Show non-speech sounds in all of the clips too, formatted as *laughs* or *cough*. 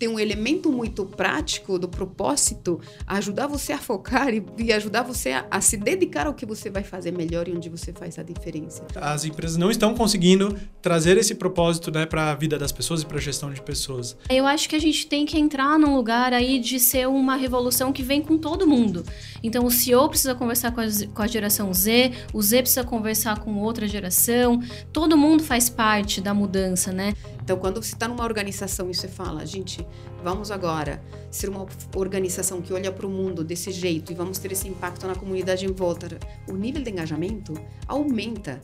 tem um elemento muito prático do propósito ajudar você a focar e, e ajudar você a, a, se dedicar ao que você vai fazer melhor e onde você faz a diferença. As empresas não estão conseguindo trazer esse propósito né, para a vida das pessoas e para a gestão de pessoas. Eu acho que a gente tem que entrar num lugar aí de ser uma revolução que vem com todo mundo. Então o CEO precisa conversar com a, com a geração Z, o Z precisa conversar com outra geração, todo mundo faz parte da mudança, né? Então, quando você está numa organização e você fala, gente, vamos agora ser uma organização que olha para o mundo desse jeito e vamos ter esse impacto na comunidade em volta, o nível de engajamento aumenta.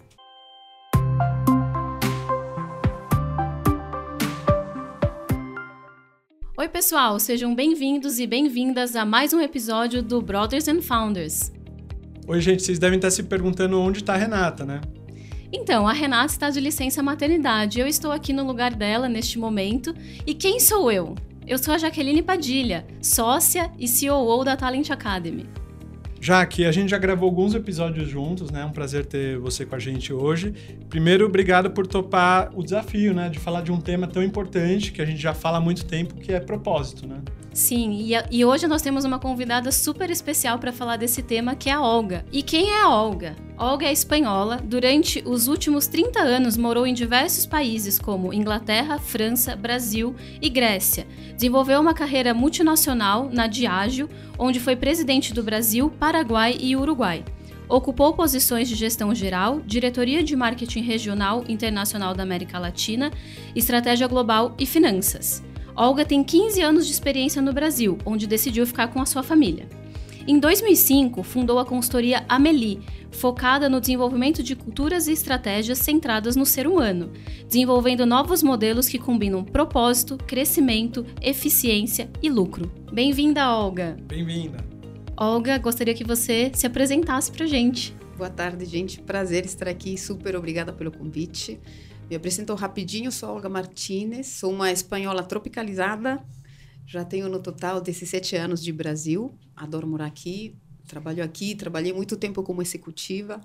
Oi, pessoal, sejam bem-vindos e bem-vindas a mais um episódio do Brothers and Founders. Oi, gente, vocês devem estar se perguntando onde está a Renata, né? Então, a Renata está de licença maternidade. Eu estou aqui no lugar dela neste momento. E quem sou eu? Eu sou a Jaqueline Padilha, sócia e CEO da Talent Academy. Jaque, a gente já gravou alguns episódios juntos, né? É um prazer ter você com a gente hoje. Primeiro, obrigado por topar o desafio, né? De falar de um tema tão importante que a gente já fala há muito tempo, que é propósito, né? Sim, e, e hoje nós temos uma convidada super especial para falar desse tema, que é a Olga. E quem é a Olga? Olga é espanhola, durante os últimos 30 anos morou em diversos países como Inglaterra, França, Brasil e Grécia. Desenvolveu uma carreira multinacional na Diageo, onde foi presidente do Brasil, Paraguai e Uruguai. Ocupou posições de gestão geral, diretoria de marketing regional internacional da América Latina, estratégia global e finanças. Olga tem 15 anos de experiência no Brasil, onde decidiu ficar com a sua família. Em 2005, fundou a consultoria Amelie, focada no desenvolvimento de culturas e estratégias centradas no ser humano, desenvolvendo novos modelos que combinam propósito, crescimento, eficiência e lucro. Bem-vinda, Olga! Bem-vinda! Olga, gostaria que você se apresentasse para gente. Boa tarde, gente. Prazer estar aqui. Super obrigada pelo convite. Me apresento rapidinho, sou Olga Martinez, sou uma espanhola tropicalizada, já tenho no total 17 anos de Brasil, adoro morar aqui, trabalho aqui, trabalhei muito tempo como executiva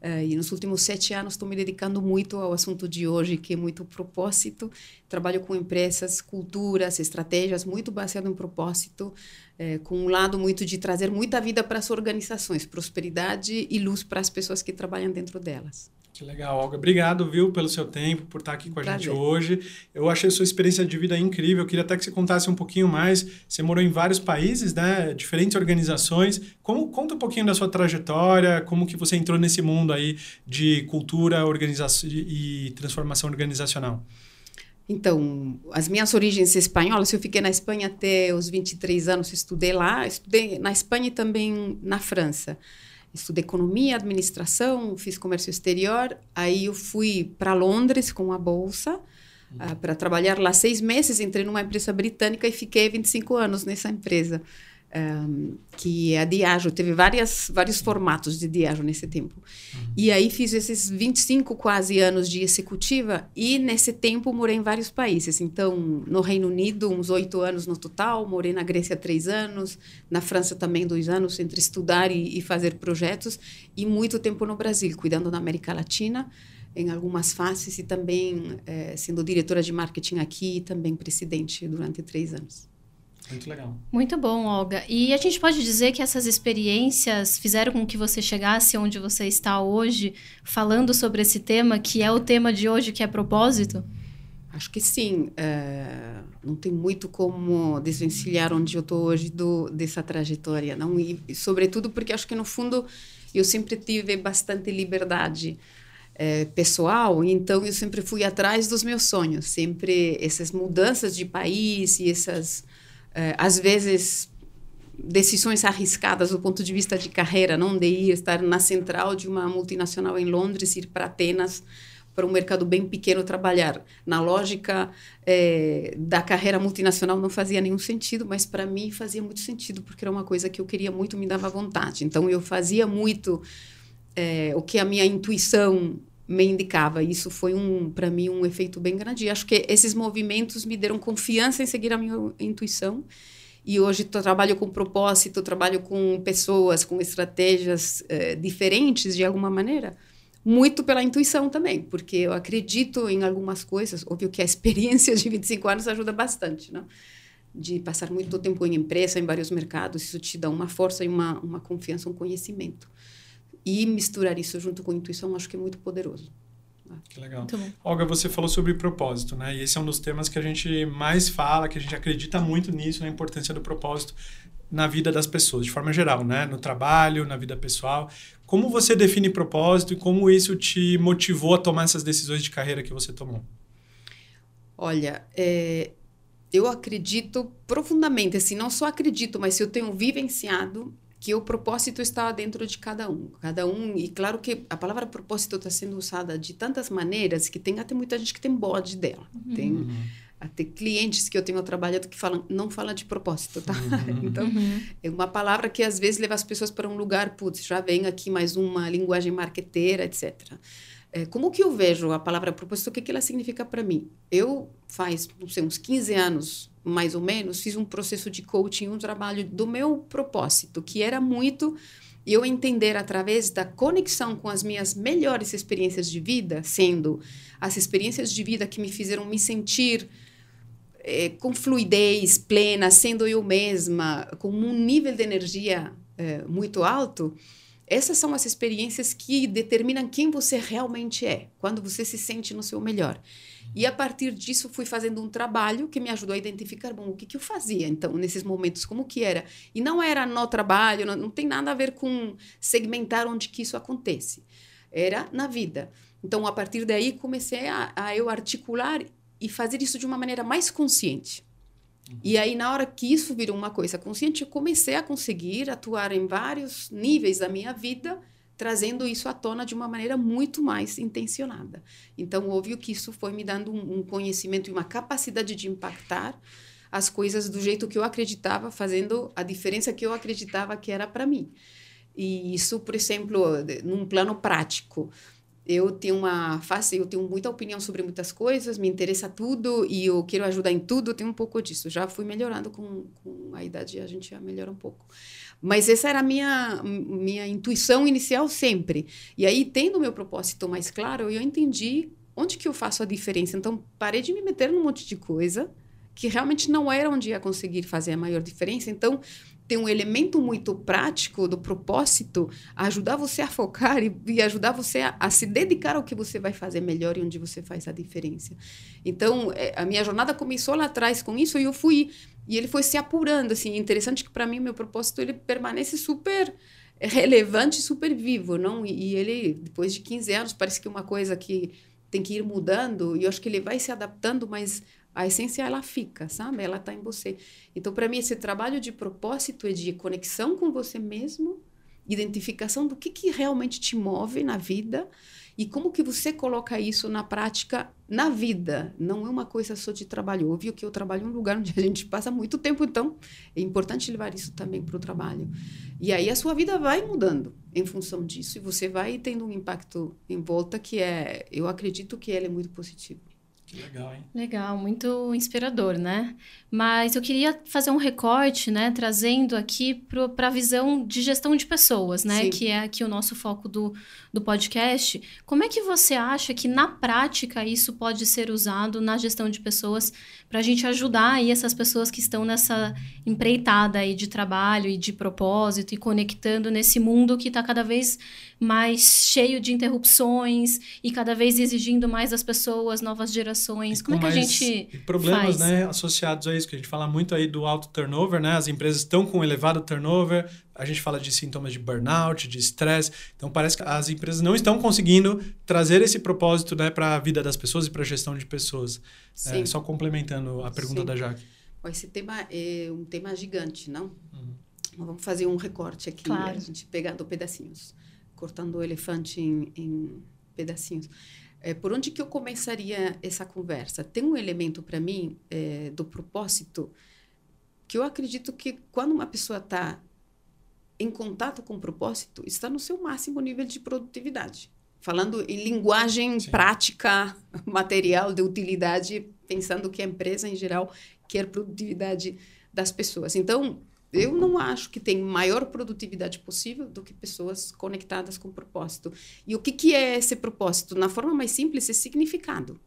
uh, e nos últimos sete anos estou me dedicando muito ao assunto de hoje, que é muito propósito. Trabalho com empresas, culturas, estratégias, muito baseado em propósito, uh, com um lado muito de trazer muita vida para as organizações, prosperidade e luz para as pessoas que trabalham dentro delas. Que legal, Olga. Obrigado, viu, pelo seu tempo, por estar aqui com a Prazer. gente hoje. Eu achei a sua experiência de vida incrível. Eu queria até que você contasse um pouquinho mais. Você morou em vários países, né? Diferentes organizações. Como conta um pouquinho da sua trajetória, como que você entrou nesse mundo aí de cultura, organização e transformação organizacional. Então, as minhas origens espanholas, eu fiquei na Espanha até os 23 anos, estudei lá, estudei na Espanha e também na França estudei economia, administração, fiz comércio exterior. Aí eu fui para Londres com a bolsa uh, ah, para trabalhar lá seis meses. Entrei numa empresa britânica e fiquei 25 anos nessa empresa um, que é a Diageo. Teve várias, vários formatos de Diageo nesse tempo. Uhum. E aí fiz esses 25 quase anos de executiva e nesse tempo morei em vários países. Então, no Reino Unido, uns oito anos no total, morei na Grécia três anos, na França também dois anos, entre estudar e, e fazer projetos, e muito tempo no Brasil, cuidando da América Latina em algumas fases e também eh, sendo diretora de marketing aqui e também presidente durante três anos. Muito legal. Muito bom, Olga. E a gente pode dizer que essas experiências fizeram com que você chegasse onde você está hoje, falando sobre esse tema, que é o tema de hoje, que é propósito? Acho que sim. É, não tem muito como desvencilhar onde eu estou hoje do, dessa trajetória. Não? E, e, sobretudo, porque acho que, no fundo, eu sempre tive bastante liberdade é, pessoal, então eu sempre fui atrás dos meus sonhos. Sempre essas mudanças de país e essas é, às vezes decisões arriscadas do ponto de vista de carreira, não de ir estar na central de uma multinacional em Londres, ir para Atenas para um mercado bem pequeno trabalhar. Na lógica é, da carreira multinacional não fazia nenhum sentido, mas para mim fazia muito sentido, porque era uma coisa que eu queria muito, me dava vontade. Então eu fazia muito é, o que a minha intuição me indicava. Isso foi um para mim um efeito bem grande. Acho que esses movimentos me deram confiança em seguir a minha intuição. E hoje eu trabalho com propósito, trabalho com pessoas, com estratégias eh, diferentes de alguma maneira, muito pela intuição também, porque eu acredito em algumas coisas. Óbvio que a experiência de 25 anos ajuda bastante, não? de passar muito tempo em empresa, em vários mercados, isso te dá uma força e uma, uma confiança, um conhecimento. E misturar isso junto com a intuição, acho que é muito poderoso. Que legal. Olga, você falou sobre propósito, né? E esse é um dos temas que a gente mais fala, que a gente acredita muito nisso, na importância do propósito na vida das pessoas, de forma geral, né? No trabalho, na vida pessoal. Como você define propósito e como isso te motivou a tomar essas decisões de carreira que você tomou? Olha, é, eu acredito profundamente, assim, não só acredito, mas eu tenho vivenciado que o propósito está dentro de cada um. Cada um, e claro que a palavra propósito está sendo usada de tantas maneiras que tem até muita gente que tem bode dela. Uhum. Tem até clientes que eu tenho trabalhado que falam, não fala de propósito, tá? Uhum. *laughs* então, uhum. é uma palavra que às vezes leva as pessoas para um lugar, putz, já vem aqui mais uma linguagem marqueteira, etc. É, como que eu vejo a palavra propósito? O que, que ela significa para mim? Eu faz, não sei, uns 15 anos, mais ou menos, fiz um processo de coaching, um trabalho do meu propósito, que era muito eu entender através da conexão com as minhas melhores experiências de vida, sendo as experiências de vida que me fizeram me sentir é, com fluidez plena, sendo eu mesma, com um nível de energia é, muito alto, essas são as experiências que determinam quem você realmente é, quando você se sente no seu melhor. E a partir disso fui fazendo um trabalho que me ajudou a identificar, bom, o que, que eu fazia então nesses momentos, como que era. E não era no trabalho, não, não tem nada a ver com segmentar onde que isso acontece. Era na vida. Então, a partir daí, comecei a, a eu articular e fazer isso de uma maneira mais consciente. E aí, na hora que isso virou uma coisa consciente, eu comecei a conseguir atuar em vários níveis da minha vida, trazendo isso à tona de uma maneira muito mais intencionada. Então, óbvio que isso foi me dando um, um conhecimento e uma capacidade de impactar as coisas do jeito que eu acreditava, fazendo a diferença que eu acreditava que era para mim. E isso, por exemplo, num plano prático eu tenho uma face, eu tenho muita opinião sobre muitas coisas, me interessa tudo e eu quero ajudar em tudo, eu tenho um pouco disso. Já fui melhorando com, com a idade, a gente já melhora um pouco. Mas essa era a minha, minha intuição inicial sempre. E aí, tendo o meu propósito mais claro, eu entendi onde que eu faço a diferença. Então, parei de me meter num monte de coisa que realmente não era onde ia conseguir fazer a maior diferença. Então, tem um elemento muito prático do propósito ajudar você a focar e, e ajudar você a, a, se dedicar ao que você vai fazer melhor e onde você faz a diferença. Então, é, a minha jornada começou lá atrás com isso e eu fui e ele foi se apurando assim. Interessante que para mim meu propósito ele permanece super relevante, super vivo, não? E, e ele depois de 15 anos parece que é uma coisa que tem que ir mudando e eu acho que ele vai se adaptando, mas a essência ela fica, sabe? Ela está em você. Então, para mim, esse trabalho de propósito é de conexão com você mesmo, identificação do que, que realmente te move na vida e como que você coloca isso na prática na vida. Não é uma coisa só de trabalho. Óbvio que eu trabalho em um lugar onde a gente passa muito tempo, então é importante levar isso também para o trabalho. E aí a sua vida vai mudando em função disso e você vai tendo um impacto em volta que é, eu acredito que ele é muito positivo. Legal, hein? Legal, muito inspirador, né? Mas eu queria fazer um recorte, né? Trazendo aqui para a visão de gestão de pessoas, né? Sim. Que é aqui o nosso foco do, do podcast. Como é que você acha que, na prática, isso pode ser usado na gestão de pessoas para a gente ajudar aí essas pessoas que estão nessa empreitada aí de trabalho e de propósito e conectando nesse mundo que está cada vez mais cheio de interrupções e cada vez exigindo mais das pessoas, novas gerações. Como é que a gente problemas, faz? né, associados a isso que a gente fala muito aí do alto turnover, né? As empresas estão com elevado turnover. A gente fala de sintomas de burnout, de estresse. Então parece que as empresas não estão conseguindo trazer esse propósito, né, para a vida das pessoas e para a gestão de pessoas. É, só complementando a pergunta Sim. da Jaque. Esse tema é um tema gigante, não? Uhum. Vamos fazer um recorte aqui, claro. a gente pegando pedacinhos cortando o elefante em, em pedacinhos. É, por onde que eu começaria essa conversa? Tem um elemento para mim é, do propósito que eu acredito que quando uma pessoa está em contato com o propósito, está no seu máximo nível de produtividade. Falando em linguagem Sim. prática, *laughs* material, de utilidade, pensando que a empresa em geral quer produtividade das pessoas. Então, eu não acho que tem maior produtividade possível do que pessoas conectadas com propósito. E o que, que é esse propósito? Na forma mais simples, é significado.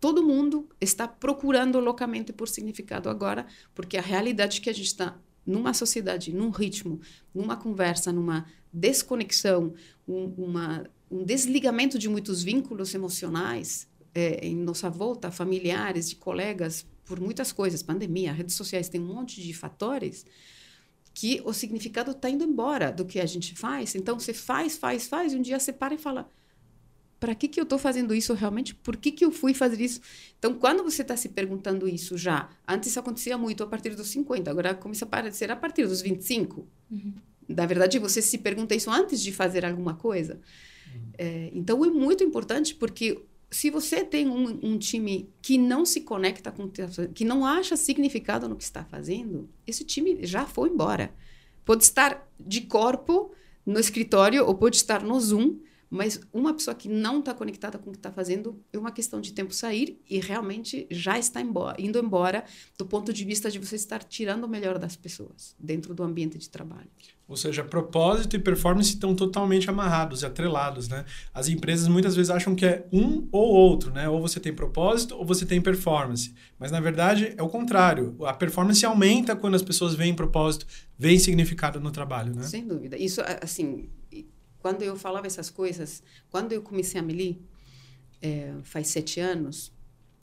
todo mundo está procurando loucamente por significado agora, porque a realidade que a gente está numa sociedade, num ritmo, numa conversa, numa desconexão, um, uma, um desligamento de muitos vínculos emocionais é, em nossa volta, familiares, de colegas, por muitas coisas, pandemia, redes sociais, tem um monte de fatores que o significado está indo embora do que a gente faz. Então, você faz, faz, faz, e um dia você para e fala: para que, que eu estou fazendo isso realmente? Por que, que eu fui fazer isso? Então, quando você está se perguntando isso já, antes acontecia muito a partir dos 50, agora começa a aparecer a partir dos 25. Uhum. Na verdade, você se pergunta isso antes de fazer alguma coisa. Uhum. É, então, é muito importante porque se você tem um, um, time que não se conecta com que não acha significado no que está fazendo, esse time já foi embora. Pode estar de corpo no escritório ou pode estar no Zoom, mas uma pessoa que não está conectada com o que está fazendo é uma questão de tempo sair e realmente já está embora, indo embora do ponto de vista de você estar tirando o melhor das pessoas dentro do ambiente de trabalho. Ou seja, propósito e performance estão totalmente amarrados e atrelados, né? As empresas muitas vezes acham que é um ou outro, né? Ou você tem propósito ou você tem performance. Mas na verdade é o contrário. A performance aumenta quando as pessoas veem propósito, veem significado no trabalho, né? Sem dúvida. Isso, assim, quando eu falava essas coisas, quando eu comecei a Meli, é, faz sete anos,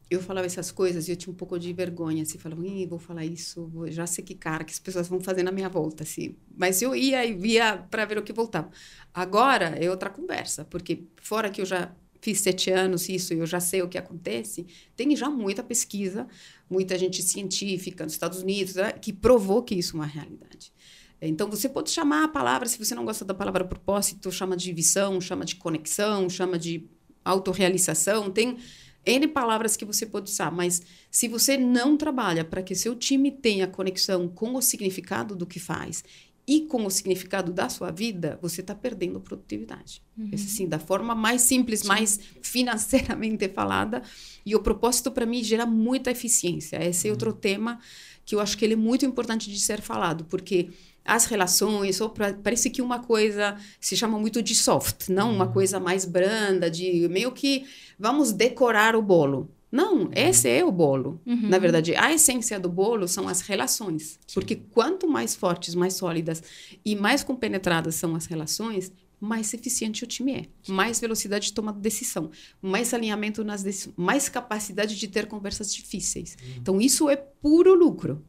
eu falava essas coisas e eu tinha um pouco de vergonha, assim, falava, vou falar isso, vou, já sei que cara que as pessoas vão fazer na minha volta, assim. Mas eu ia e via para ver o que voltava. Agora é outra conversa, porque fora que eu já fiz sete anos isso, eu já sei o que acontece, tem já muita pesquisa, muita gente científica nos Estados Unidos né, que provou que isso é uma realidade. Então, você pode chamar a palavra, se você não gosta da palavra propósito, chama de visão, chama de conexão, chama de autorrealização. Tem N palavras que você pode usar, mas se você não trabalha para que seu time tenha conexão com o significado do que faz e com o significado da sua vida, você está perdendo produtividade. Uhum. Assim, da forma mais simples, Sim. mais financeiramente falada. E o propósito, para mim, gera muita eficiência. Esse é uhum. outro tema que eu acho que ele é muito importante de ser falado, porque as relações, ou pra, parece que uma coisa se chama muito de soft, não uma uhum. coisa mais branda, de meio que vamos decorar o bolo. Não, uhum. esse é o bolo. Uhum. Na verdade, a essência do bolo são as relações. Sim. Porque quanto mais fortes, mais sólidas e mais compenetradas são as relações, mais eficiente o time é. Mais velocidade de tomada de decisão, mais alinhamento nas decisões, mais capacidade de ter conversas difíceis. Uhum. Então, isso é puro lucro.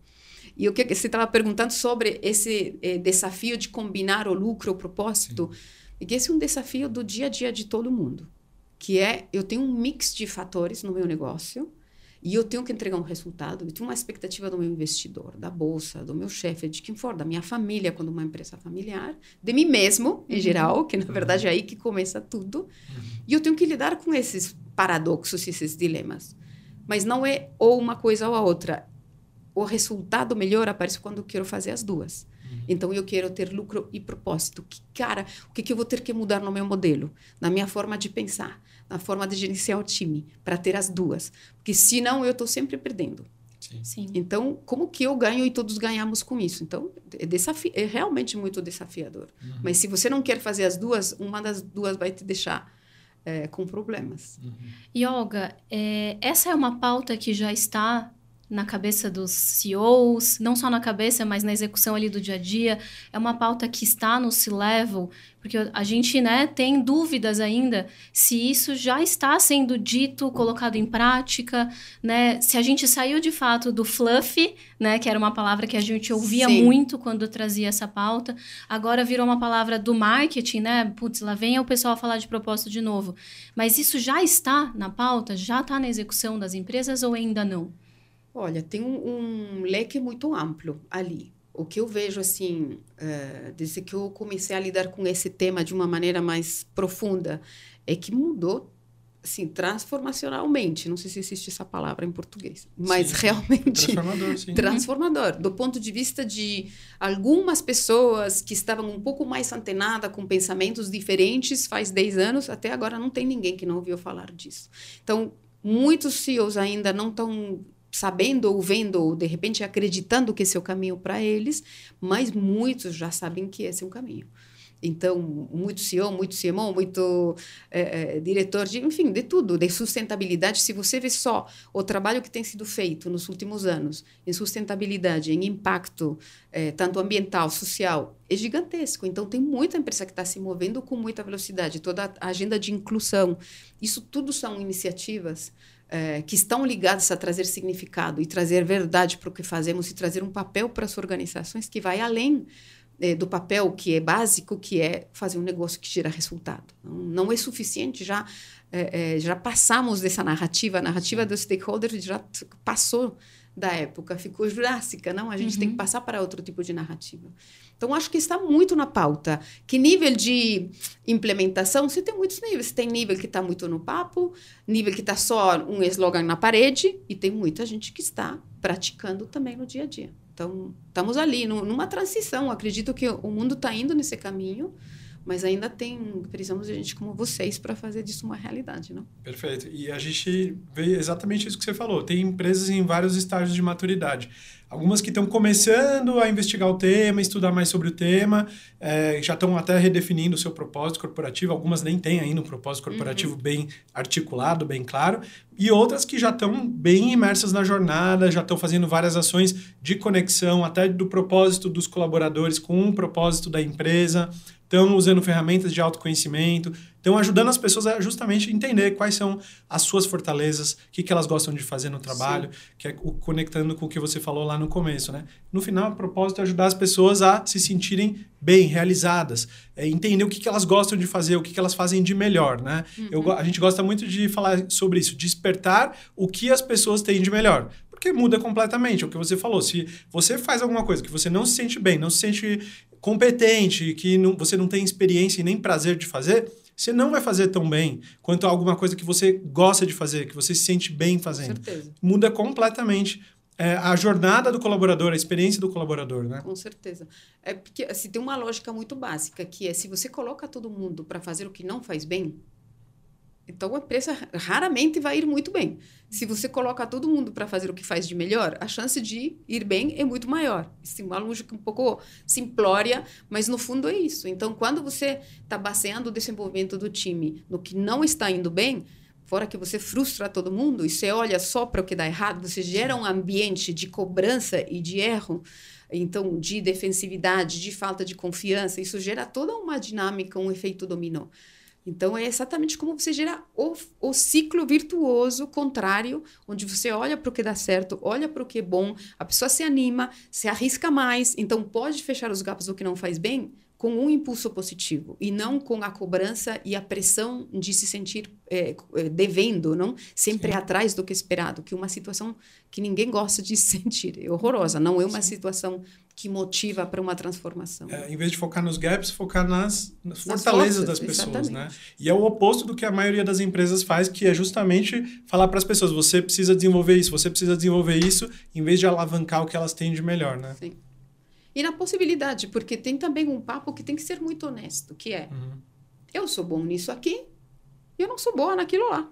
E o que você estava perguntando sobre esse eh, desafio de combinar o lucro, o propósito, e que esse é um desafio do dia a dia de todo mundo, que é eu tenho um mix de fatores no meu negócio e eu tenho que entregar um resultado, eu tenho uma expectativa do meu investidor, da bolsa, do meu chefe, de quem for, da minha família, quando uma empresa familiar, de mim mesmo, em uhum. geral, que na verdade é aí que começa tudo. Uhum. E eu tenho que lidar com esses paradoxos, esses dilemas. Mas não é ou uma coisa ou a outra o resultado melhor aparece quando eu quero fazer as duas. Uhum. Então, eu quero ter lucro e propósito. Que, cara, o que, que eu vou ter que mudar no meu modelo? Na minha forma de pensar, na forma de gerenciar o time, para ter as duas. Porque senão eu estou sempre perdendo. Sim. Sim. Então, como que eu ganho e todos ganhamos com isso? Então, é, desafi é realmente muito desafiador. Uhum. Mas se você não quer fazer as duas, uma das duas vai te deixar é, com problemas. Uhum. E, Olga, é, essa é uma pauta que já está na cabeça dos CEOs, não só na cabeça, mas na execução ali do dia a dia. É uma pauta que está no C-Level, porque a gente né, tem dúvidas ainda se isso já está sendo dito, colocado em prática, né? Se a gente saiu de fato do fluff, né, que era uma palavra que a gente ouvia Sim. muito quando trazia essa pauta, agora virou uma palavra do marketing, né? Putz, lá vem o pessoal falar de propósito de novo. Mas isso já está na pauta, já está na execução das empresas ou ainda não? Olha, tem um, um leque muito amplo ali. O que eu vejo, assim, uh, desde que eu comecei a lidar com esse tema de uma maneira mais profunda, é que mudou, assim, transformacionalmente. Não sei se existe essa palavra em português, mas sim. realmente... Transformador, sim. Transformador. Do ponto de vista de algumas pessoas que estavam um pouco mais antenadas com pensamentos diferentes faz 10 anos, até agora não tem ninguém que não ouviu falar disso. Então, muitos CEOs ainda não estão sabendo ou vendo ou de repente acreditando que esse é o caminho para eles, mas muitos já sabem que esse é um caminho. Então, muito CEO, muito CMO, muito é, é, diretor de, enfim, de tudo, de sustentabilidade. Se você vê só o trabalho que tem sido feito nos últimos anos em sustentabilidade, em impacto, é, tanto ambiental, social, é gigantesco. Então, tem muita empresa que está se movendo com muita velocidade. Toda a agenda de inclusão, isso tudo são iniciativas é, que estão ligadas a trazer significado e trazer verdade para o que fazemos e trazer um papel para as organizações que vai além é, do papel que é básico, que é fazer um negócio que gera resultado. Não, não é suficiente, já, é, é já passamos dessa narrativa, a narrativa do stakeholder já passou da época, ficou jurássica, não? A gente uhum. tem que uhum. passar para outro tipo de narrativa. Então, acho que está muito na pauta. Que nível de implementação? Você tem muitos níveis. Tem nível que está muito no papo, nível que está só um slogan na parede, e tem muita gente que está praticando também no dia a dia. Então, estamos ali, numa transição. Acredito que o mundo está indo nesse caminho, mas ainda tem, precisamos de gente como vocês para fazer disso uma realidade, não? Perfeito. E a gente vê exatamente isso que você falou. Tem empresas em vários estágios de maturidade. Algumas que estão começando a investigar o tema, estudar mais sobre o tema, é, já estão até redefinindo o seu propósito corporativo. Algumas nem têm ainda um propósito corporativo uhum. bem articulado, bem claro. E outras que já estão bem imersas na jornada, já estão fazendo várias ações de conexão, até do propósito dos colaboradores com o propósito da empresa estão usando ferramentas de autoconhecimento, estão ajudando as pessoas a justamente entender quais são as suas fortalezas, o que, que elas gostam de fazer no trabalho, Sim. que é o, conectando com o que você falou lá no começo, né? No final, o propósito é ajudar as pessoas a se sentirem bem, realizadas, é entender o que, que elas gostam de fazer, o que, que elas fazem de melhor, né? Uhum. Eu, a gente gosta muito de falar sobre isso, despertar o que as pessoas têm de melhor porque muda completamente. É o que você falou. Se você faz alguma coisa que você não se sente bem, não se sente competente, que não, você não tem experiência e nem prazer de fazer, você não vai fazer tão bem quanto alguma coisa que você gosta de fazer, que você se sente bem fazendo. Com certeza. Muda completamente é, a jornada do colaborador, a experiência do colaborador, né? Com certeza. É porque assim, tem uma lógica muito básica, que é se você coloca todo mundo para fazer o que não faz bem, então a empresa raramente vai ir muito bem. Se você coloca todo mundo para fazer o que faz de melhor, a chance de ir bem é muito maior. Isso é uma lógica um pouco simplória, mas no fundo é isso. Então, quando você está baseando o desenvolvimento do time no que não está indo bem, fora que você frustra todo mundo e você olha só para o que dá errado, você gera um ambiente de cobrança e de erro, então de defensividade, de falta de confiança, isso gera toda uma dinâmica, um efeito dominó. Então, é exatamente como você gera o, o ciclo virtuoso contrário, onde você olha para o que dá certo, olha para o que é bom, a pessoa se anima, se arrisca mais, então pode fechar os gaps do que não faz bem, com um impulso positivo e não com a cobrança e a pressão de se sentir é, devendo, não sempre Sim. atrás do que esperado, que é uma situação que ninguém gosta de *laughs* sentir, é horrorosa, não é uma Sim. situação que motiva para uma transformação. É, em vez de focar nos gaps, focar nas, nas, fortalezas das pessoas, né? E é o oposto do que a maioria das empresas faz, que é justamente falar para as pessoas: você precisa desenvolver isso, você precisa desenvolver isso, em vez de alavancar o que elas têm de melhor, né? Sim. E na possibilidade, porque tem também um papo que tem que ser muito honesto, que é, uhum. eu sou bom nisso aqui, eu não sou boa naquilo lá.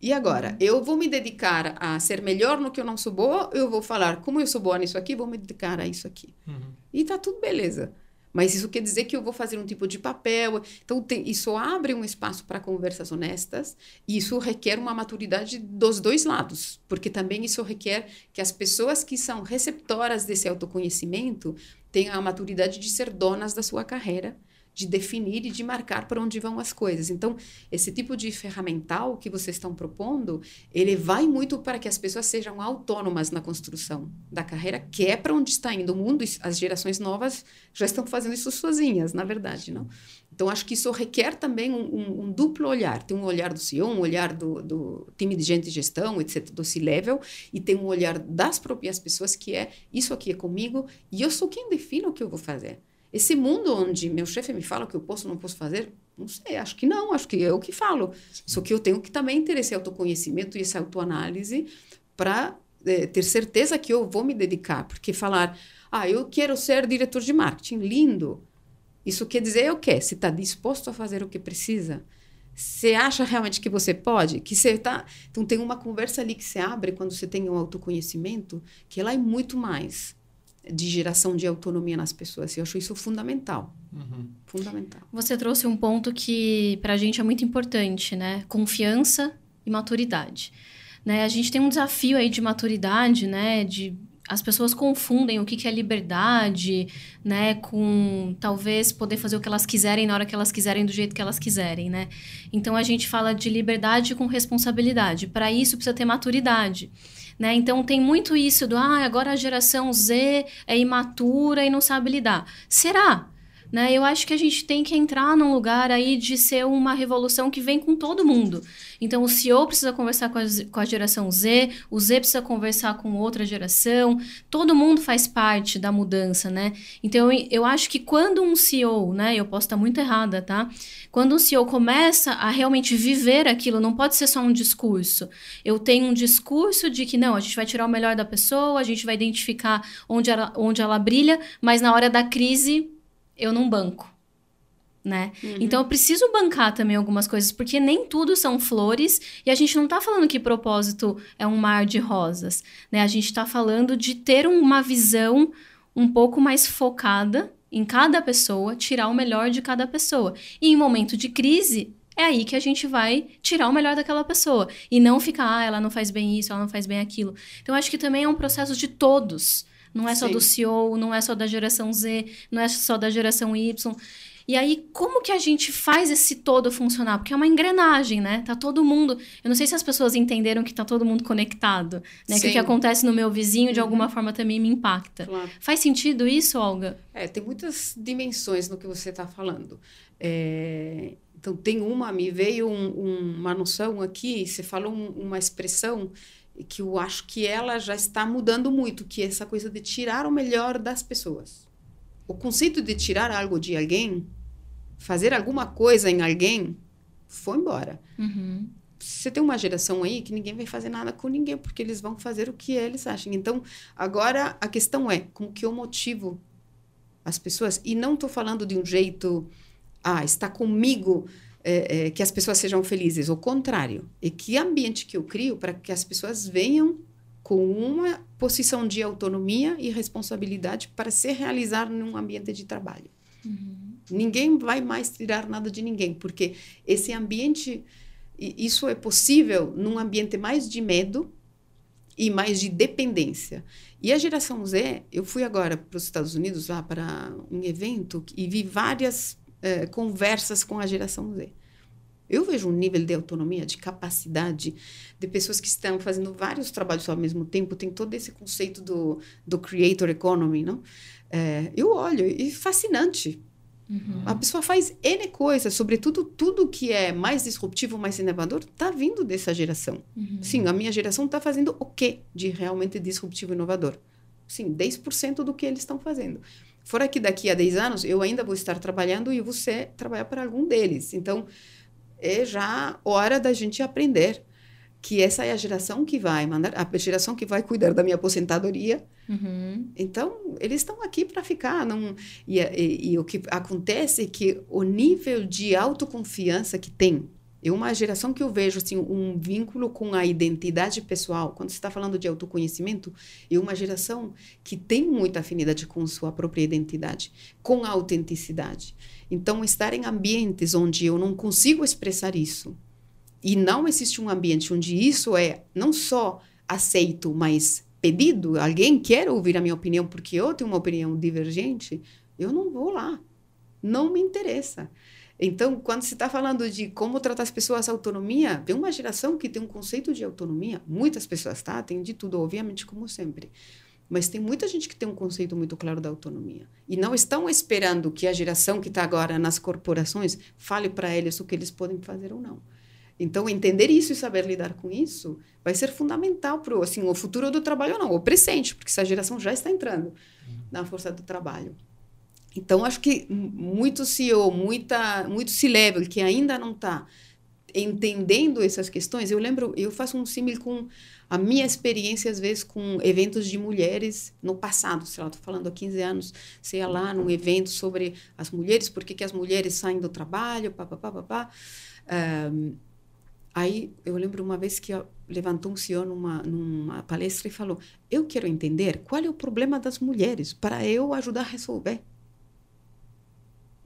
E agora, uhum. eu vou me dedicar a ser melhor no que eu não sou boa, eu vou falar como eu sou boa nisso aqui, vou me dedicar a isso aqui. Uhum. E tá tudo beleza. Mas isso quer dizer que eu vou fazer um tipo de papel. Então, tem, isso abre um espaço para conversas honestas e isso requer uma maturidade dos dois lados, porque também isso requer que as pessoas que são receptoras desse autoconhecimento tenham a maturidade de ser donas da sua carreira de definir e de marcar para onde vão as coisas. Então, esse tipo de ferramental que vocês estão propondo, ele vai muito para que as pessoas sejam autônomas na construção da carreira, que é para onde está indo o mundo. As gerações novas já estão fazendo isso sozinhas, na verdade, não? Então, acho que isso requer também um, um, um, duplo olhar. Tem um olhar do CEO, um olhar do, do time de gente de gestão, etc., do C-level, e tem um olhar das próprias pessoas, que é isso aqui é comigo, e eu sou quem define o que eu vou fazer. Esse mundo onde meu chefe me fala o que eu posso ou não posso fazer, não sei, acho que não, acho que é o que falo. Sim. Só que eu tenho que também ter esse autoconhecimento e essa autoanálise para é, ter certeza que eu vou me dedicar. Porque falar, ah, eu quero ser diretor de marketing, lindo. Isso quer dizer o quê? Você está disposto a fazer o que precisa? Você acha realmente que você pode? Que você tá... Então, tem uma conversa ali que se abre quando você tem um autoconhecimento, que ela é muito mais de geração de autonomia nas pessoas. Eu acho isso fundamental. Uhum. Fundamental. Você trouxe um ponto que para a gente é muito importante, né? Confiança e maturidade. Né? A gente tem um desafio aí de maturidade, né? De as pessoas confundem o que, que é liberdade, né, com talvez poder fazer o que elas quiserem na hora que elas quiserem, do jeito que elas quiserem, né? Então a gente fala de liberdade com responsabilidade. Para isso precisa ter maturidade. Né? Então tem muito isso do ah, agora a geração Z é imatura e não sabe lidar. Será? Né? Eu acho que a gente tem que entrar num lugar aí de ser uma revolução que vem com todo mundo. Então, o CEO precisa conversar com a, com a geração Z, o Z precisa conversar com outra geração, todo mundo faz parte da mudança, né? Então, eu, eu acho que quando um CEO, né, eu posso estar muito errada, tá? Quando um CEO começa a realmente viver aquilo, não pode ser só um discurso. Eu tenho um discurso de que, não, a gente vai tirar o melhor da pessoa, a gente vai identificar onde ela, onde ela brilha, mas na hora da crise, eu não banco. Né? Uhum. Então eu preciso bancar também algumas coisas, porque nem tudo são flores, e a gente não está falando que propósito é um mar de rosas, né? A gente está falando de ter uma visão um pouco mais focada em cada pessoa, tirar o melhor de cada pessoa. E em momento de crise, é aí que a gente vai tirar o melhor daquela pessoa. E não ficar, ah, ela não faz bem isso, ela não faz bem aquilo. Então, acho que também é um processo de todos. Não é só Sim. do CEO, não é só da geração Z, não é só da geração Y. E aí, como que a gente faz esse todo funcionar? Porque é uma engrenagem, né? Tá todo mundo. Eu não sei se as pessoas entenderam que tá todo mundo conectado, né? Sim. Que o que acontece no meu vizinho, de alguma uhum. forma, também me impacta. Claro. Faz sentido isso, Olga? É, tem muitas dimensões no que você está falando. É... Então, tem uma, me veio um, um, uma noção aqui, você falou um, uma expressão que eu acho que ela já está mudando muito, que é essa coisa de tirar o melhor das pessoas. O conceito de tirar algo de alguém, fazer alguma coisa em alguém, foi embora. Uhum. Você tem uma geração aí que ninguém vai fazer nada com ninguém, porque eles vão fazer o que eles acham. Então, agora a questão é como que eu motivo as pessoas. E não estou falando de um jeito, ah, está comigo é, é, que as pessoas sejam felizes. O contrário. E que ambiente que eu crio para que as pessoas venham com uma posição de autonomia e responsabilidade para se realizar num ambiente de trabalho. Uhum. Ninguém vai mais tirar nada de ninguém, porque esse ambiente, isso é possível num ambiente mais de medo e mais de dependência. E a geração Z, eu fui agora para os Estados Unidos lá para um evento e vi várias é, conversas com a geração Z. Eu vejo um nível de autonomia, de capacidade, de pessoas que estão fazendo vários trabalhos ao mesmo tempo. Tem todo esse conceito do, do creator economy, não? É, eu olho e fascinante. Uhum. A pessoa faz N coisas, sobretudo tudo que é mais disruptivo, mais inovador, está vindo dessa geração. Uhum. Sim, a minha geração está fazendo o quê de realmente disruptivo e inovador? Sim, 10% do que eles estão fazendo. Fora que daqui a 10 anos eu ainda vou estar trabalhando e você trabalhar para algum deles. Então, é já hora da gente aprender que essa é a geração que vai mandar, a geração que vai cuidar da minha aposentadoria. Uhum. Então, eles estão aqui para ficar. Não, e, e, e, o que acontece é que o nível de autoconfiança que tem é uma geração que eu vejo assim um vínculo com a identidade pessoal. Quando você está falando de autoconhecimento, é uma geração que tem muita afinidade com sua própria identidade, com a autenticidade. Então, estar em ambientes onde eu não consigo expressar isso e não existe um ambiente onde isso é não só aceito, mas pedido, alguém quer ouvir a minha opinião porque eu tenho uma opinião divergente, eu não vou lá. Não me interessa. Então, quando se está falando de como tratar as pessoas autonomia, tem uma geração que tem um conceito de autonomia. Muitas pessoas, tá? Tem de tudo, obviamente, como sempre. Mas tem muita gente que tem um conceito muito claro da autonomia. E não estão esperando que a geração que está agora nas corporações fale para eles o que eles podem fazer ou não. Então, entender isso e saber lidar com isso vai ser fundamental para assim, o futuro do trabalho, ou não, o presente, porque essa geração já está entrando na força do trabalho. Então, acho que muito CEO, muita, muito C-level que ainda não está entendendo essas questões, eu lembro, eu faço um símil com a minha experiência, às vezes, com eventos de mulheres no passado, sei lá, estou falando há 15 anos, sei lá, num evento sobre as mulheres, por que, que as mulheres saem do trabalho, pá, pá, pá, pá, pá. Um, aí, eu lembro uma vez que levantou um senhor numa, numa palestra e falou: Eu quero entender qual é o problema das mulheres para eu ajudar a resolver.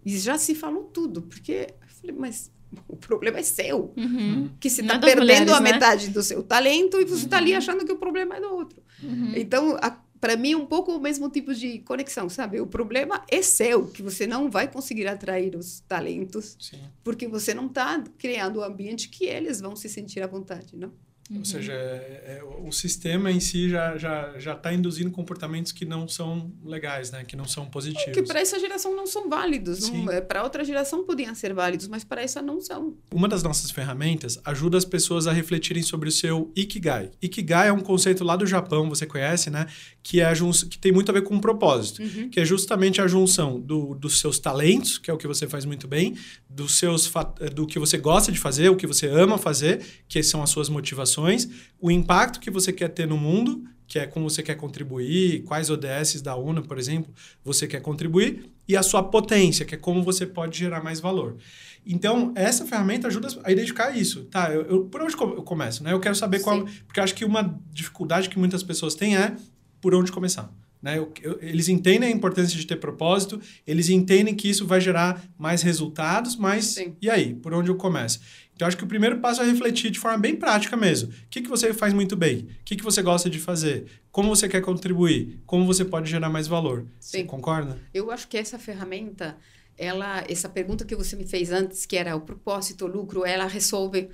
E já se falou tudo, porque eu falei, mas o problema é seu. Uhum. Que você está perdendo mulheres, a né? metade do seu talento e você está uhum. ali achando que o problema é do outro. Uhum. Então, para mim, um pouco o mesmo tipo de conexão, sabe? O problema é seu, que você não vai conseguir atrair os talentos, Sim. porque você não está criando o um ambiente que eles vão se sentir à vontade, não? Uhum. Ou seja, é, é, o sistema em si já já já está induzindo comportamentos que não são legais, né? Que não são positivos. É que para essa geração não são válidos. É, para outra geração podiam ser válidos, mas para essa não são. Uma das nossas ferramentas ajuda as pessoas a refletirem sobre o seu ikigai. Ikigai é um conceito lá do Japão, você conhece, né? Que é a que tem muito a ver com um propósito, uhum. que é justamente a junção do, dos seus talentos, que é o que você faz muito bem, dos seus do que você gosta de fazer, o que você ama fazer, que são as suas motivações o impacto que você quer ter no mundo, que é como você quer contribuir, quais ODS da UNA, por exemplo, você quer contribuir, e a sua potência, que é como você pode gerar mais valor. Então, essa ferramenta ajuda a identificar isso. Tá, eu, eu por onde eu começo? Né? Eu quero saber Sim. qual. Porque eu acho que uma dificuldade que muitas pessoas têm é por onde começar. Né? Eu, eu, eles entendem a importância de ter propósito, eles entendem que isso vai gerar mais resultados, mas Sim. e aí? Por onde eu começo? Então, acho que o primeiro passo é refletir de forma bem prática mesmo. O que, que você faz muito bem? O que, que você gosta de fazer? Como você quer contribuir? Como você pode gerar mais valor? Sim. Você concorda? Eu acho que essa ferramenta, ela, essa pergunta que você me fez antes, que era o propósito, o lucro, ela resolve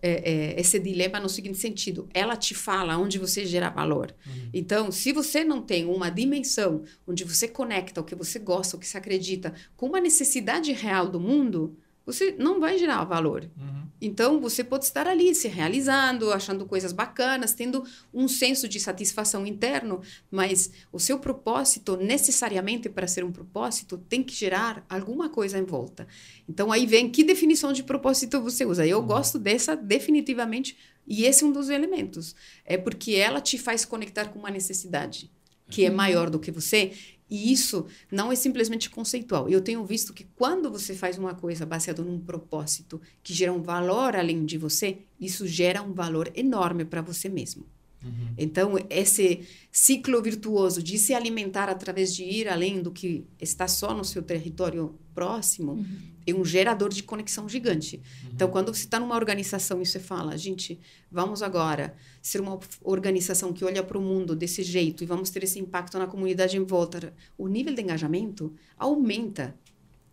é, é, esse dilema no seguinte sentido: ela te fala onde você gera valor. Uhum. Então, se você não tem uma dimensão onde você conecta o que você gosta, o que você acredita, com uma necessidade real do mundo, você não vai gerar valor. Uhum. Então, você pode estar ali se realizando, achando coisas bacanas, tendo um senso de satisfação interno, mas o seu propósito, necessariamente para ser um propósito, tem que gerar alguma coisa em volta. Então, aí vem que definição de propósito você usa. Eu uhum. gosto dessa definitivamente, e esse é um dos elementos. É porque ela te faz conectar com uma necessidade que é uhum. maior do que você e isso não é simplesmente conceitual. Eu tenho visto que quando você faz uma coisa baseada num propósito que gera um valor além de você, isso gera um valor enorme para você mesmo. Uhum. Então, esse ciclo virtuoso de se alimentar através de ir além do que está só no seu território próximo uhum. É um gerador de conexão gigante. Uhum. Então, quando você está numa organização e você fala, gente, vamos agora ser uma organização que olha para o mundo desse jeito e vamos ter esse impacto na comunidade em volta, o nível de engajamento aumenta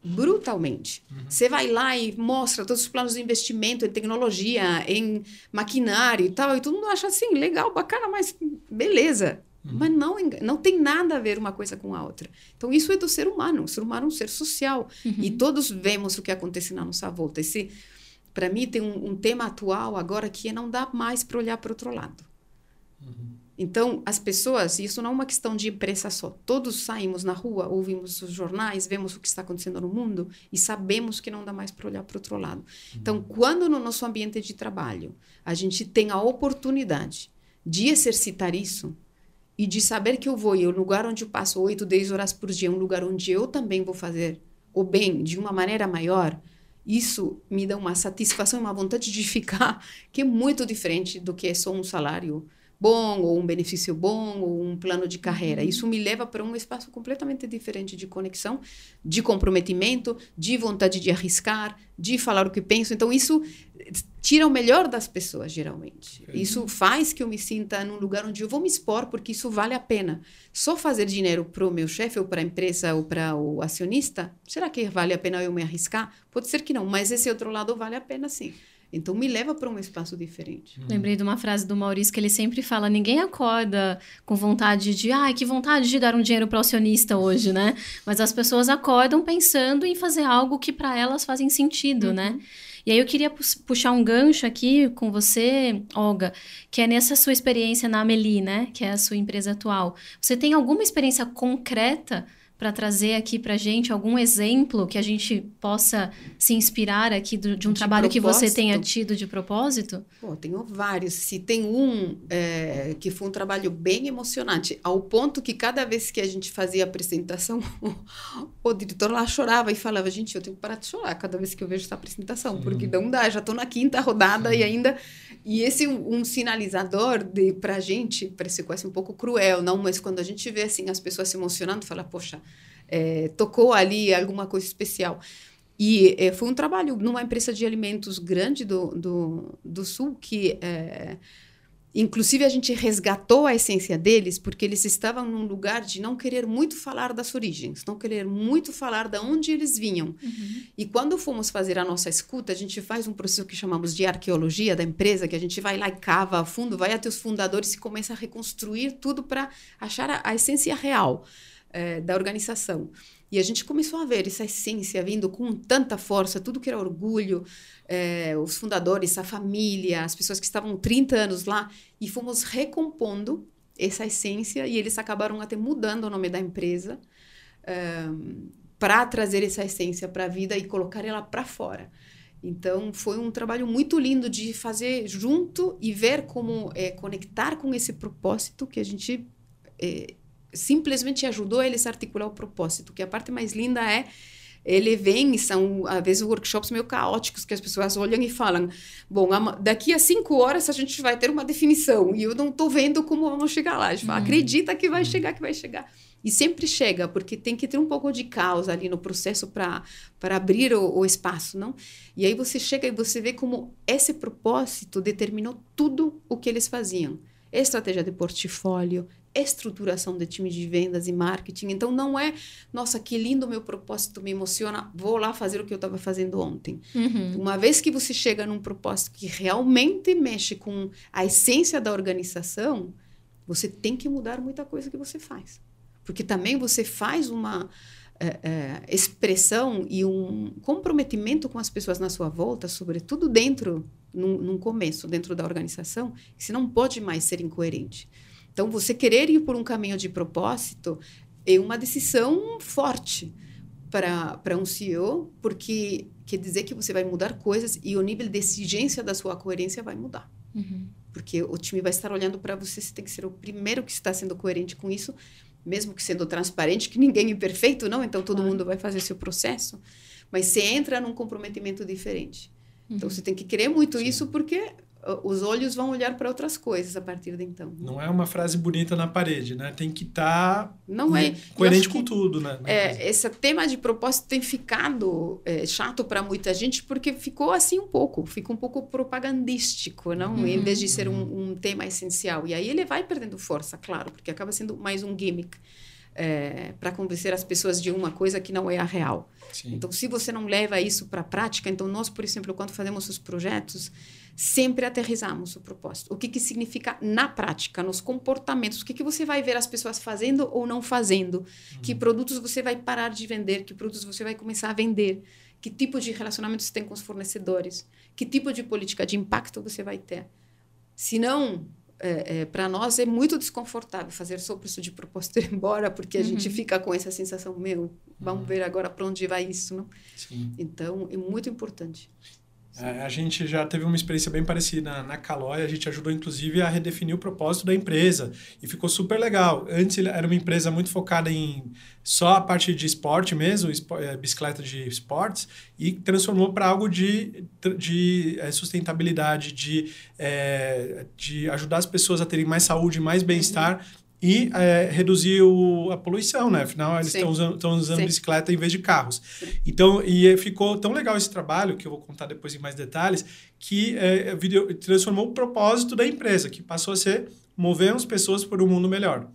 brutalmente. Uhum. Você vai lá e mostra todos os planos de investimento em tecnologia, em maquinário e tal, e todo mundo acha assim, legal, bacana, mas beleza. Uhum. Mas não, não tem nada a ver uma coisa com a outra. Então, isso é do ser humano. O ser humano é um ser social. Uhum. E todos vemos o que acontece na nossa volta. Esse, para mim, tem um, um, tema atual agora que é não dá mais para olhar para o outro lado. Uhum. Então, as pessoas, isso não é uma questão de imprensa só. Todos saímos na rua, ouvimos os jornais, vemos o que está acontecendo no mundo e sabemos que não dá mais para olhar para o outro lado. Então, quando no nosso ambiente de trabalho a gente tem a oportunidade de exercitar isso e de saber que eu vou e o lugar onde eu passo 8, 10 horas por dia é um lugar onde eu também vou fazer o bem de uma maneira maior, isso me dá uma satisfação, uma vontade de ficar *laughs* que é muito diferente do que é só um salário bom, ou um benefício bom, ou um plano de carreira. Uhum. Isso me leva para um espaço completamente diferente de conexão, de comprometimento, de vontade de arriscar, de falar o que penso. Então, isso tira o melhor das pessoas, geralmente. Isso faz que eu me sinta num lugar onde eu vou me expor, porque isso vale a pena. Só fazer dinheiro para o meu chefe, ou para a empresa, ou para o acionista, será que vale a pena eu me arriscar? Pode ser que não, mas esse outro lado vale a pena sim. Então me leva para um espaço diferente. Hum. Lembrei de uma frase do Maurício que ele sempre fala: ninguém acorda com vontade de, ai, ah, que vontade de dar um dinheiro para o acionista hoje, né? Mas as pessoas acordam pensando em fazer algo que para elas fazem sentido, uhum. né? E aí eu queria puxar um gancho aqui com você, Olga, que é nessa sua experiência na Amelie, né? Que é a sua empresa atual. Você tem alguma experiência concreta para trazer aqui para gente algum exemplo que a gente possa se inspirar aqui do, de um de trabalho propósito. que você tenha tido de propósito? Pô, tenho vários. Se tem um é, que foi um trabalho bem emocionante, ao ponto que cada vez que a gente fazia a apresentação, o, *laughs* o diretor lá chorava e falava: gente, eu tenho que parar de chorar cada vez que eu vejo essa apresentação, Sim. porque não dá, já estou na quinta rodada Sim. e ainda E esse um, um sinalizador de para a gente parece quase um pouco cruel, não? Mas quando a gente vê assim as pessoas se emocionando, fala, poxa, é, tocou ali alguma coisa especial. E é, foi um trabalho numa empresa de alimentos grande do, do, do Sul que é, Inclusive, a gente resgatou a essência deles porque eles estavam num lugar de não querer muito falar das origens, não querer muito falar de onde eles vinham. Uhum. E quando fomos fazer a nossa escuta, a gente faz um processo que chamamos de arqueologia da empresa, que a gente vai lá e cava a fundo, vai até os fundadores e começa a reconstruir tudo para achar a, a, essência real é, da organização. E a gente começou a ver essa essência vindo com tanta força, tudo que era orgulho, é, os fundadores, a família, as pessoas que estavam 30 anos lá, e fomos recompondo essa essência, e eles acabaram até mudando o nome da empresa é, para trazer essa essência para a vida e colocar ela para fora. Então, foi um trabalho muito lindo de fazer junto e ver como é, conectar com esse propósito que a gente é, simplesmente ajudou eles a articular o propósito, que a parte mais linda é ele vem e são, às vezes, workshops meio caóticos, que as pessoas olham e falam, bom, daqui a cinco horas a gente vai ter uma definição, e eu não estou vendo como vamos chegar lá. A gente fala, hum. acredita que vai chegar, que vai chegar. E sempre chega, porque tem que ter um pouco de caos ali no processo para abrir o, o, espaço, não? E aí você chega e você vê como esse propósito determinou tudo o que eles faziam. Estratégia de portfólio, estruturação de time de vendas e marketing. Então, não é, nossa, que lindo meu propósito, me emociona, vou lá fazer o que eu estava fazendo ontem. Uhum. Uma vez que você chega num propósito que realmente mexe com a essência da organização, você tem que mudar muita coisa que você faz. Porque também você faz uma é, é, expressão e um comprometimento com as pessoas na sua volta, sobretudo dentro, num, num começo, dentro da organização, que você não pode mais ser incoerente. Então, você querer ir por um caminho de propósito é uma decisão forte para um CEO, porque quer dizer que você vai mudar coisas e o nível de exigência da sua coerência vai mudar. Uhum. Porque o time vai estar olhando para você, você tem que ser o primeiro que está sendo coerente com isso, mesmo que sendo transparente, que ninguém é perfeito, não, então todo mundo vai fazer seu processo, mas você entra num comprometimento diferente. Então, uhum. Então você tem que querer muito Sim. isso porque os olhos vão olhar para outras coisas a partir de então. Não é uma frase bonita na parede, né? Tem que estar tá não é coerente com tudo, né? É, esse tema de propósito tem ficado é, chato para muita gente porque ficou assim um pouco, fica um pouco propagandístico, não? Uhum. Em vez de ser um, uhum. um, tema essencial. E aí ele vai perdendo força, claro, porque acaba sendo mais um gimmick. É, para convencer as pessoas de uma coisa que não é a real. Sim. Então, se você não leva isso para a prática, então nós, por exemplo, quando fazemos os projetos, sempre aterrizamos o propósito. O que, que significa na prática, nos comportamentos. O que, que você vai ver as pessoas fazendo ou não fazendo. Uhum. Que produtos você vai parar de vender, que produtos você vai começar a vender. Que tipo de relacionamento você tem com os fornecedores. Que tipo de política de impacto você vai ter. Se não, é, é, para nós é muito desconfortável fazer só o preço de propósito *laughs* ir embora, porque a uhum. gente fica com essa sensação, meu, vamos uhum. ver agora para onde vai isso, não? Sim. Então, é muito importante. É, a gente já teve uma experiência bem parecida na Calói, a gente ajudou inclusive a redefinir o propósito da empresa e ficou super legal. Antes era uma empresa muito focada em só a parte de esporte mesmo, é, bicicleta de esportes, e transformou para algo de, de é, sustentabilidade, de, é, de ajudar as pessoas a terem mais saúde, mais bem-estar. E é, reduzir o, a poluição, né? Afinal, eles estão usando, usando bicicleta em vez de carros. Então, e ficou tão legal esse trabalho, que eu vou contar depois em mais detalhes, que é, transformou o propósito da empresa, que passou a ser mover as pessoas para um mundo melhor.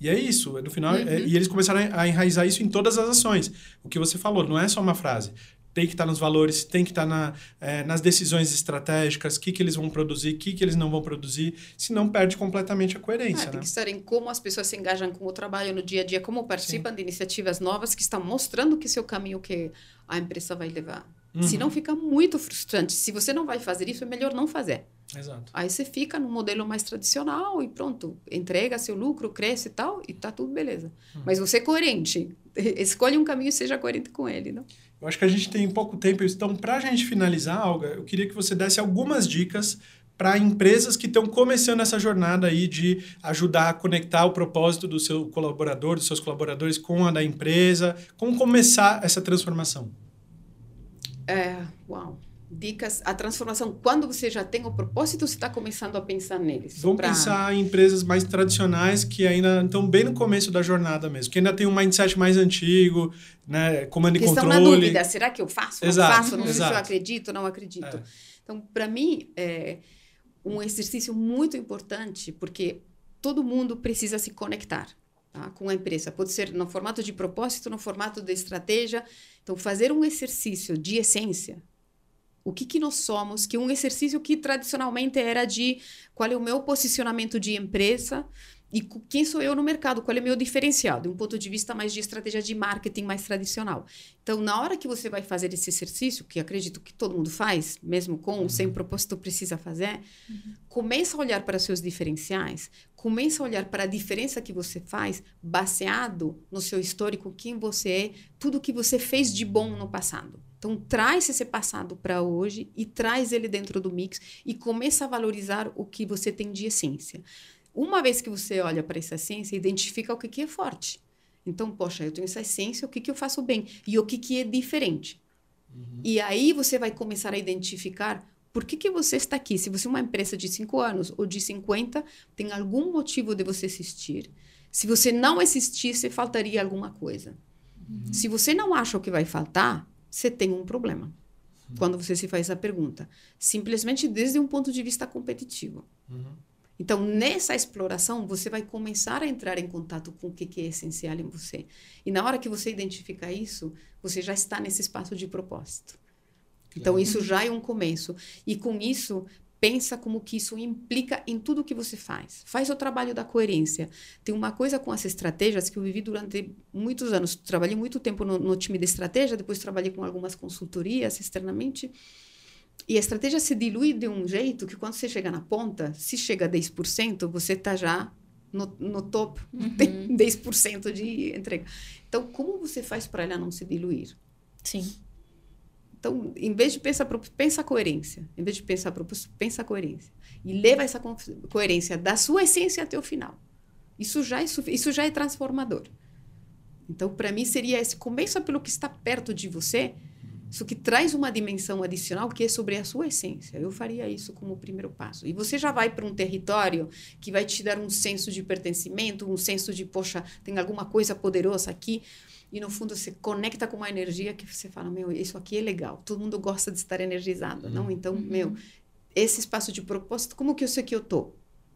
E é isso, no final, é, uhum. é, e eles começaram a enraizar isso em todas as ações. O que você falou, não é só uma frase tem que estar nos valores, tem que estar na, é, nas decisões estratégicas, o que, que eles vão produzir, o que, que eles não vão produzir, senão perde completamente a coerência. Ah, né? Tem que estar em como as pessoas se engajam com o trabalho no dia a dia, como participam Sim. de iniciativas novas que estão mostrando que esse é o caminho que a empresa vai levar. Uhum. Senão fica muito frustrante. Se você não vai fazer isso, é melhor não fazer. Exato. Aí você fica no modelo mais tradicional e pronto, entrega seu lucro, cresce e tal, e tá tudo beleza. Uhum. Mas você é coerente. *laughs* Escolhe um caminho e seja coerente com ele, não? Eu acho que a gente tem pouco tempo, então, para a gente finalizar, Alga, eu queria que você desse algumas dicas para empresas que estão começando essa jornada aí de ajudar a conectar o propósito do seu colaborador, dos seus colaboradores com a da empresa. Como começar essa transformação? É, uau. Dicas, a transformação, quando você já tem o propósito, você está começando a pensar neles. Vamos pra... pensar em empresas mais tradicionais que ainda estão bem no começo da jornada mesmo, que ainda tem um mindset mais antigo, né, comando e controle. estão na dúvida, será que eu faço? Exato, não faço? Não exato. sei se eu acredito, não acredito. É. Então, para mim, é um exercício muito importante, porque todo mundo precisa se conectar tá? com a empresa. Pode ser no formato de propósito, no formato de estratégia. Então, fazer um exercício de essência, o que, que nós somos, que um exercício que tradicionalmente era de qual é o meu posicionamento de empresa e quem sou eu no mercado, qual é o meu diferencial, de um ponto de vista mais de estratégia de marketing mais tradicional. Então, na hora que você vai fazer esse exercício, que acredito que todo mundo faz, mesmo com ou sem uhum. propósito precisa fazer, uhum. começa a olhar para seus diferenciais, começa a olhar para a diferença que você faz baseado no seu histórico, quem você é, tudo que você fez de bom no passado. Então, traz esse passado para hoje e traz ele dentro do mix e começa a valorizar o que você tem de essência. Uma vez que você olha para essa essência, identifica o que, que é forte. Então, poxa, eu tenho essa essência, o que, que eu faço bem? E o que, que é diferente? Uhum. E aí você vai começar a identificar por que, que você está aqui. Se você é uma empresa de 5 anos ou de 50, tem algum motivo de você existir. Se você não existisse, faltaria alguma coisa. Uhum. Se você não acha o que vai faltar, você tem um problema quando você se faz essa pergunta. Simplesmente desde um ponto de vista competitivo. Uhum. Então, nessa exploração, você vai começar a entrar em contato com o que, que é essencial em você. E na hora que você identifica isso, você já está nesse espaço de propósito. Então, isso já é um começo. E com isso, pensa como que isso implica em tudo que você faz. Faz o trabalho da coerência. Tem uma coisa com as estratégias que eu vivi durante muitos anos. Trabalhei muito tempo no, no time de estratégia, depois trabalhei com algumas consultorias externamente. E a estratégia se dilui de um jeito que quando você chega na ponta, se chega a 10%, você está já no, no top, uhum. tem 10% de entrega. Então, como você faz para ela não se diluir? Sim. Então, em vez de pensar, pensa a coerência. Em vez de pensar propósito, pensa a coerência. E leva essa coerência da sua essência até o final. Isso já é, isso já é transformador. Então, para mim, seria esse. Começa pelo que está perto de você, isso que traz uma dimensão adicional que é sobre a sua essência. Eu faria isso como primeiro passo. E você já vai para um território que vai te dar um senso de pertencimento, um senso de, poxa, tem alguma coisa poderosa aqui e no fundo você conecta com uma energia que você fala, meu, isso aqui é legal, todo mundo gosta de estar energizado, uhum. não? Então, uhum. meu, esse espaço de propósito, como que eu sei que eu tô?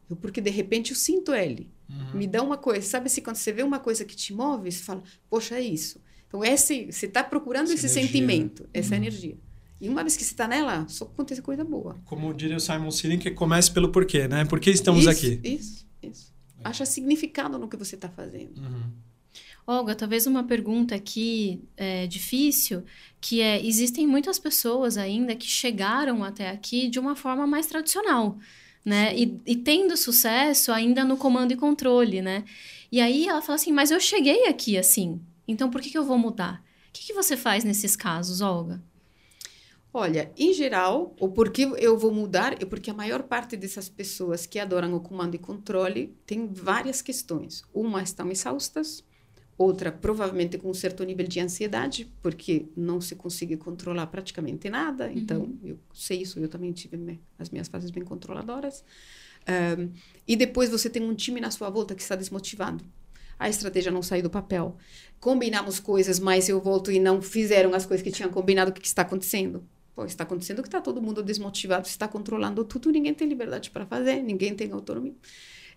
Eu, porque de repente eu sinto ele, uhum. me dá uma coisa, sabe se quando você vê uma coisa que te move, você fala, poxa, é isso. Então, esse, você está procurando essa esse energia, sentimento, né? essa energia. E uma vez que você está nela, só acontece coisa boa. Como diria o Simon Sinek, comece pelo porquê, né? Por que estamos isso, aqui? Isso, isso. Acha significado no que você está fazendo. Uhum. Olga, talvez uma pergunta aqui é, difícil, que é, existem muitas pessoas ainda que chegaram até aqui de uma forma mais tradicional, né? E, e, tendo sucesso ainda no comando e controle, né? E aí ela fala assim, mas eu cheguei aqui assim, então por que, que eu vou mudar? O que, que você faz nesses casos, Olga? Olha, em geral, o porquê eu vou mudar é porque a maior parte dessas pessoas que adoram o comando e controle tem várias questões. Uma, estão exaustas outra provavelmente com um certo nível de ansiedade, porque não se consegue controlar praticamente nada. Uhum. Então, eu sei isso, eu também tive as minhas fases bem controladoras. Um, e depois você tem um time na sua volta que está desmotivado. A estratégia não saiu do papel. Combinamos coisas, mas eu volto e não fizeram as coisas que tinham combinado. O que, que está acontecendo? Pô, está acontecendo que está todo mundo desmotivado, está controlando tudo, ninguém tem liberdade para fazer, ninguém tem autonomia.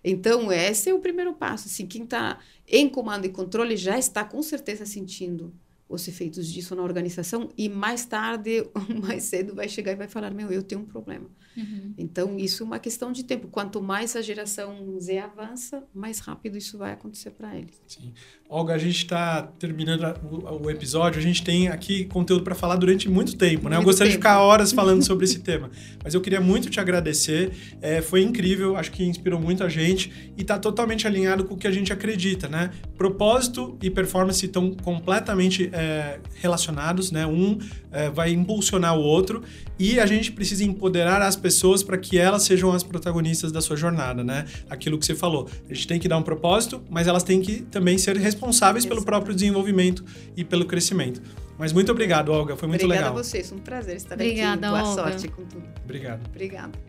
Então, esse é o primeiro passo. Assim, quem está em comando e controle já está com certeza sentindo os efeitos disso na organização e mais tarde, *laughs* mais cedo, vai chegar e vai falar: Meu, eu tenho um problema. Uhum. Então, isso é uma questão de tempo. Quanto mais a geração Z avança, mais rápido isso vai acontecer para eles. Sim. Olga, a gente está terminando o, o, episódio. A gente tem aqui conteúdo para falar durante muito tempo, né? Muito eu gostaria tempo. de ficar horas falando *laughs* sobre esse tema. Mas eu queria muito te agradecer. É, foi incrível, acho que inspirou muito a gente e está totalmente alinhado com o que a gente acredita, né? Propósito e performance estão completamente é, relacionados, né? Um é, vai impulsionar o outro e a gente precisa empoderar as pessoas para que elas sejam as protagonistas da sua jornada, né? Aquilo que você falou. A gente tem que dar um propósito, mas elas têm que também ser responsáveis pelo próprio desenvolvimento e pelo crescimento. Mas muito obrigado, Olga. Foi muito Obrigada legal. Obrigada a vocês. Um prazer estar Obrigada, aqui. Boa Olga. sorte com tudo. Obrigado. Obrigada.